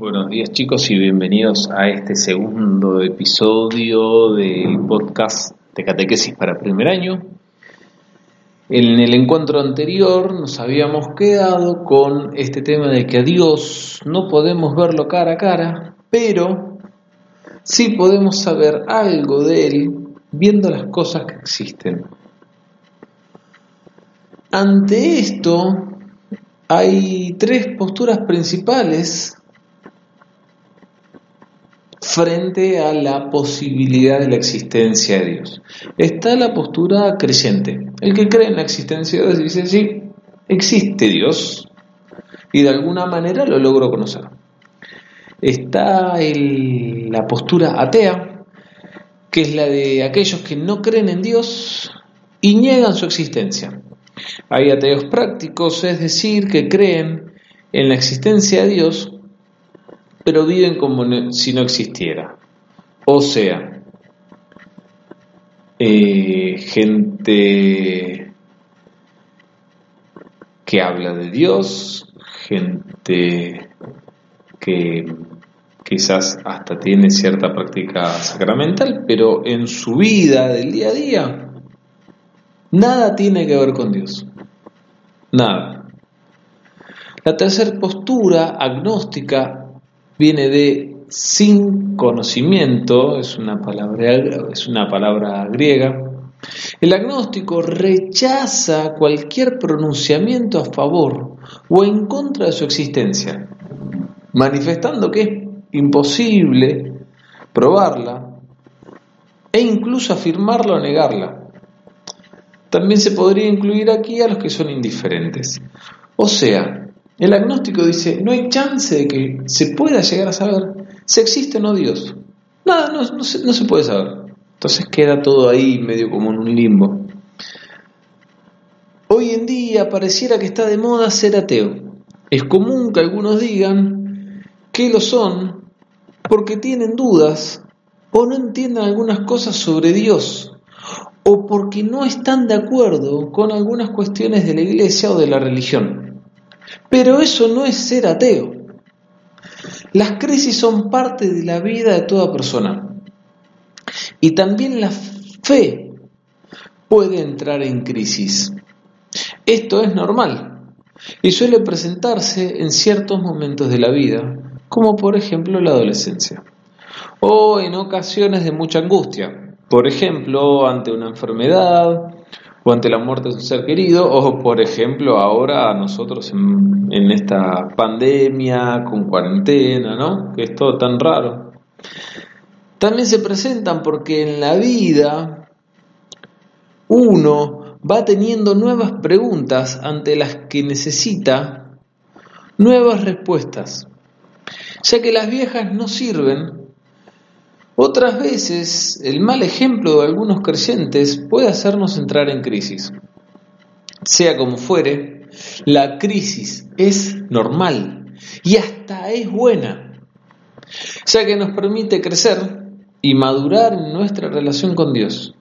Buenos días chicos y bienvenidos a este segundo episodio del podcast de catequesis para primer año. En el encuentro anterior nos habíamos quedado con este tema de que a Dios no podemos verlo cara a cara, pero sí podemos saber algo de Él viendo las cosas que existen. Ante esto hay tres posturas principales frente a la posibilidad de la existencia de Dios. Está la postura creyente. El que cree en la existencia de Dios dice, sí, existe Dios y de alguna manera lo logro conocer. Está la postura atea, que es la de aquellos que no creen en Dios y niegan su existencia. Hay ateos prácticos, es decir, que creen en la existencia de Dios, pero viven como si no existiera. O sea, eh, gente que habla de Dios, gente que quizás hasta tiene cierta práctica sacramental, pero en su vida del día a día nada tiene que ver con Dios. Nada. La tercera postura agnóstica viene de sin conocimiento, es una palabra, es una palabra griega. El agnóstico rechaza cualquier pronunciamiento a favor o en contra de su existencia, manifestando que es imposible probarla e incluso afirmarla o negarla. También se podría incluir aquí a los que son indiferentes. O sea, el agnóstico dice, no hay chance de que se pueda llegar a saber si existe o no Dios. Nada, no, no, se, no se puede saber. Entonces queda todo ahí medio como en un limbo. Hoy en día pareciera que está de moda ser ateo. Es común que algunos digan que lo son porque tienen dudas o no entienden algunas cosas sobre Dios o porque no están de acuerdo con algunas cuestiones de la iglesia o de la religión. Pero eso no es ser ateo. Las crisis son parte de la vida de toda persona. Y también la fe puede entrar en crisis. Esto es normal y suele presentarse en ciertos momentos de la vida, como por ejemplo la adolescencia, o en ocasiones de mucha angustia, por ejemplo ante una enfermedad, ante la muerte de su ser querido, o por ejemplo ahora nosotros en, esta pandemia, con cuarentena, ¿no? Que es todo tan raro. También se presentan porque en la vida uno va teniendo nuevas preguntas ante las que necesita nuevas respuestas, ya que las viejas no sirven otras veces, el mal ejemplo de algunos creyentes puede hacernos entrar en crisis. Sea como fuere, la crisis es normal y hasta es buena, ya que nos permite crecer y madurar en nuestra relación con Dios.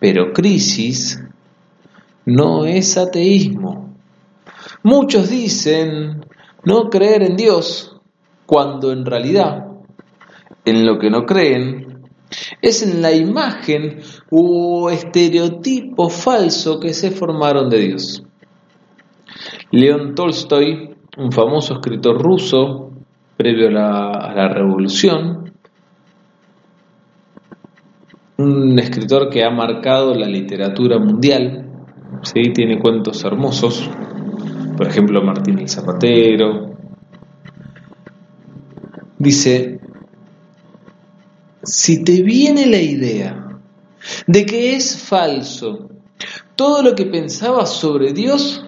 Pero crisis no es ateísmo. Muchos dicen no creer en Dios cuando en realidad en lo que no creen es en la imagen o estereotipo falso que se formaron de Dios. León Tolstoy, un famoso escritor ruso previo a la, revolución, un escritor que ha marcado la literatura mundial, ¿sí? tiene cuentos hermosos, por ejemplo Martín el Zapatero, dice, si te viene la idea de que es falso todo lo que pensabas sobre Dios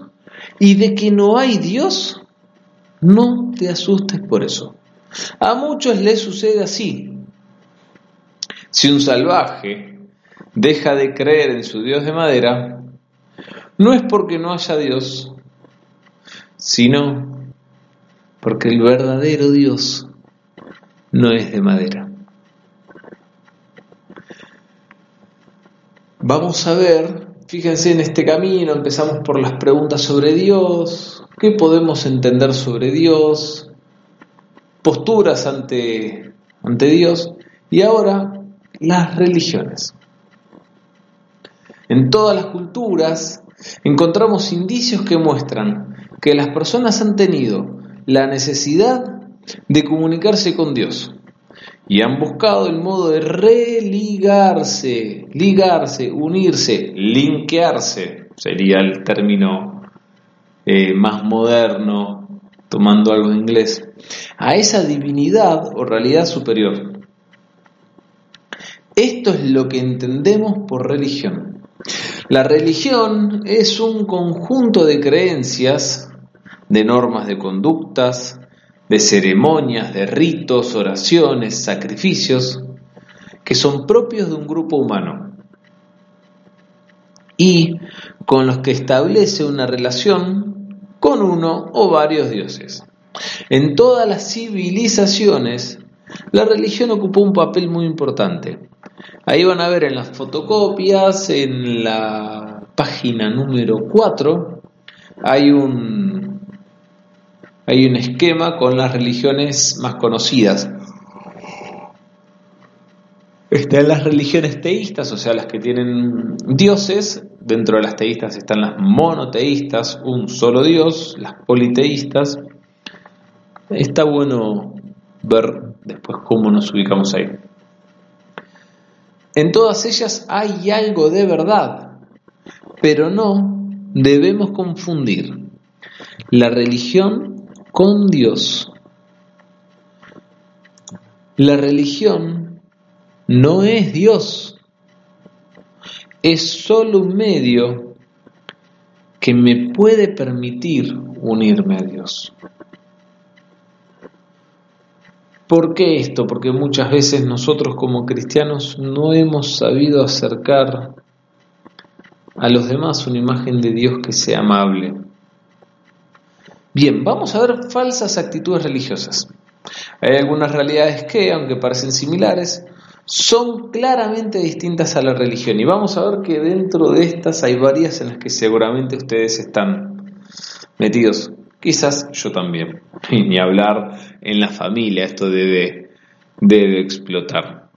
y de que no hay Dios, no te asustes por eso. A muchos les sucede así. Si un salvaje deja de creer en su Dios de madera, no es porque no haya Dios, sino porque el verdadero Dios no es de madera. Vamos a ver, fíjense en este camino, empezamos por las preguntas sobre Dios, qué podemos entender sobre Dios, posturas ante, ante Dios y ahora las religiones. En todas las culturas encontramos indicios que muestran que las personas han tenido la necesidad de comunicarse con Dios y han buscado el modo de religarse, ligarse, unirse, linkearse, sería el término eh, más moderno, tomando algo de inglés, a esa divinidad o realidad superior. Esto es lo que entendemos por religión. La religión es un conjunto de creencias, de normas de conductas, de ceremonias, de ritos, oraciones, sacrificios, que son propios de un grupo humano y con los que establece una relación con uno o varios dioses. En todas las civilizaciones, la religión ocupó un papel muy importante. Ahí van a ver en las fotocopias, en la página número 4, hay un hay un esquema con las religiones más conocidas. Están las religiones teístas, o sea, las que tienen dioses. Dentro de las teístas están las monoteístas, un solo dios, las politeístas. Está bueno ver después cómo nos ubicamos ahí. En todas ellas hay algo de verdad, pero no debemos confundir la religión con Dios. La religión no es Dios, es solo un medio que me puede permitir unirme a Dios. ¿Por qué esto? Porque muchas veces nosotros como cristianos no hemos sabido acercar a los demás una imagen de Dios que sea amable, Bien, vamos a ver falsas actitudes religiosas. Hay algunas realidades que, aunque parecen similares, son claramente distintas a la religión. Y vamos a ver que dentro de estas hay varias en las que seguramente ustedes están metidos. Quizás yo también. Y ni hablar en la familia, esto debe, debe explotar.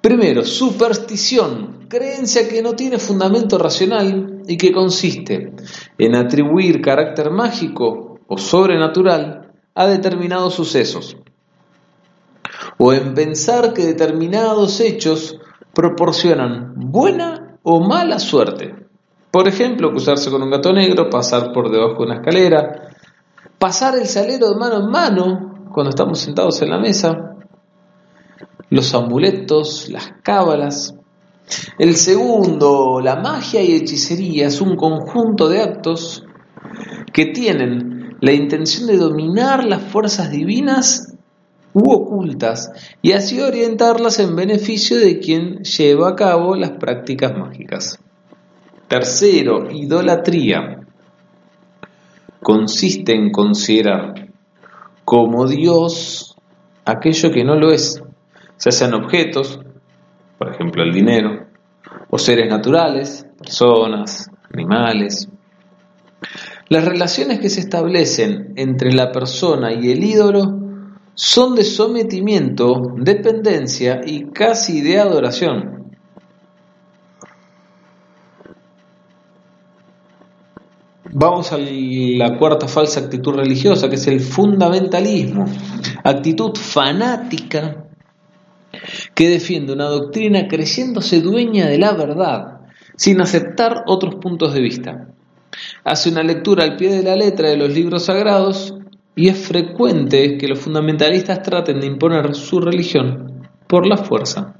Primero, superstición, creencia que no tiene fundamento racional y que consiste en atribuir carácter mágico o sobrenatural a determinados sucesos, o en pensar que determinados hechos proporcionan buena o mala suerte. Por ejemplo, cruzarse con un gato negro, pasar por debajo de una escalera, pasar el salero de mano en mano cuando estamos sentados en la mesa, los amuletos, las cábalas. El segundo, la magia y hechicería, es un conjunto de actos que tienen la intención de dominar las fuerzas divinas u ocultas y así orientarlas en beneficio de quien lleva a cabo las prácticas mágicas. Tercero, idolatría. Consiste en considerar como Dios aquello que no lo es ya sean objetos, por ejemplo el dinero, o seres naturales, personas, animales. Las relaciones que se establecen entre la persona y el ídolo son de sometimiento, dependencia y casi de adoración. Vamos a la cuarta falsa actitud religiosa, que es el fundamentalismo, actitud fanática que defiende una doctrina creyéndose dueña de la verdad, sin aceptar otros puntos de vista. Hace una lectura al pie de la letra de los libros sagrados y es frecuente que los fundamentalistas traten de imponer su religión por la fuerza.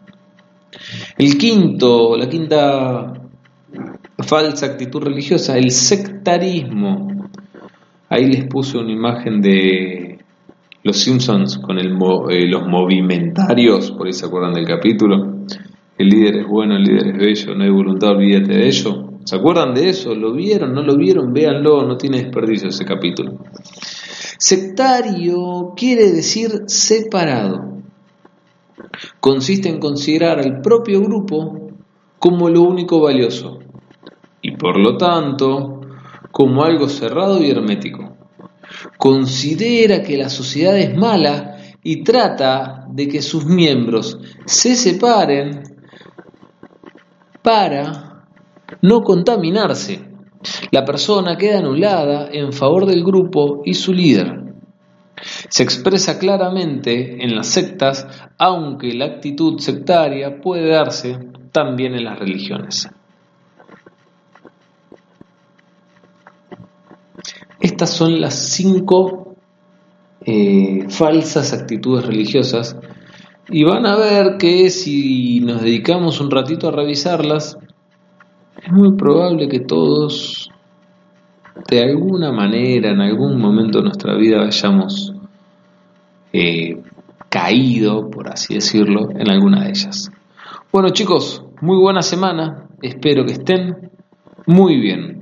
El quinto, la quinta falsa actitud religiosa, el sectarismo. Ahí les puse una imagen de los Simpsons con eh, los movimentarios, por ahí se acuerdan del capítulo. El líder es bueno, el líder es bello, no hay voluntad, olvídate de ello. ¿Se acuerdan de eso? ¿Lo vieron? ¿No lo vieron? Véanlo, no tiene desperdicio ese capítulo. Sectario quiere decir separado. Consiste en considerar al propio grupo como lo único valioso y por lo tanto como algo cerrado y hermético. Considera que la sociedad es mala y trata de que sus miembros se separen para no contaminarse. La persona queda anulada en favor del grupo y su líder. Se expresa claramente en las sectas, aunque la actitud sectaria puede darse también en las religiones. Estas son las cinco eh, falsas actitudes religiosas y van a ver que si nos dedicamos un ratito a revisarlas, es muy probable que todos, de alguna manera, en algún momento de nuestra vida, hayamos eh, caído, por así decirlo, en alguna de ellas. Bueno chicos, muy buena semana, espero que estén muy bien.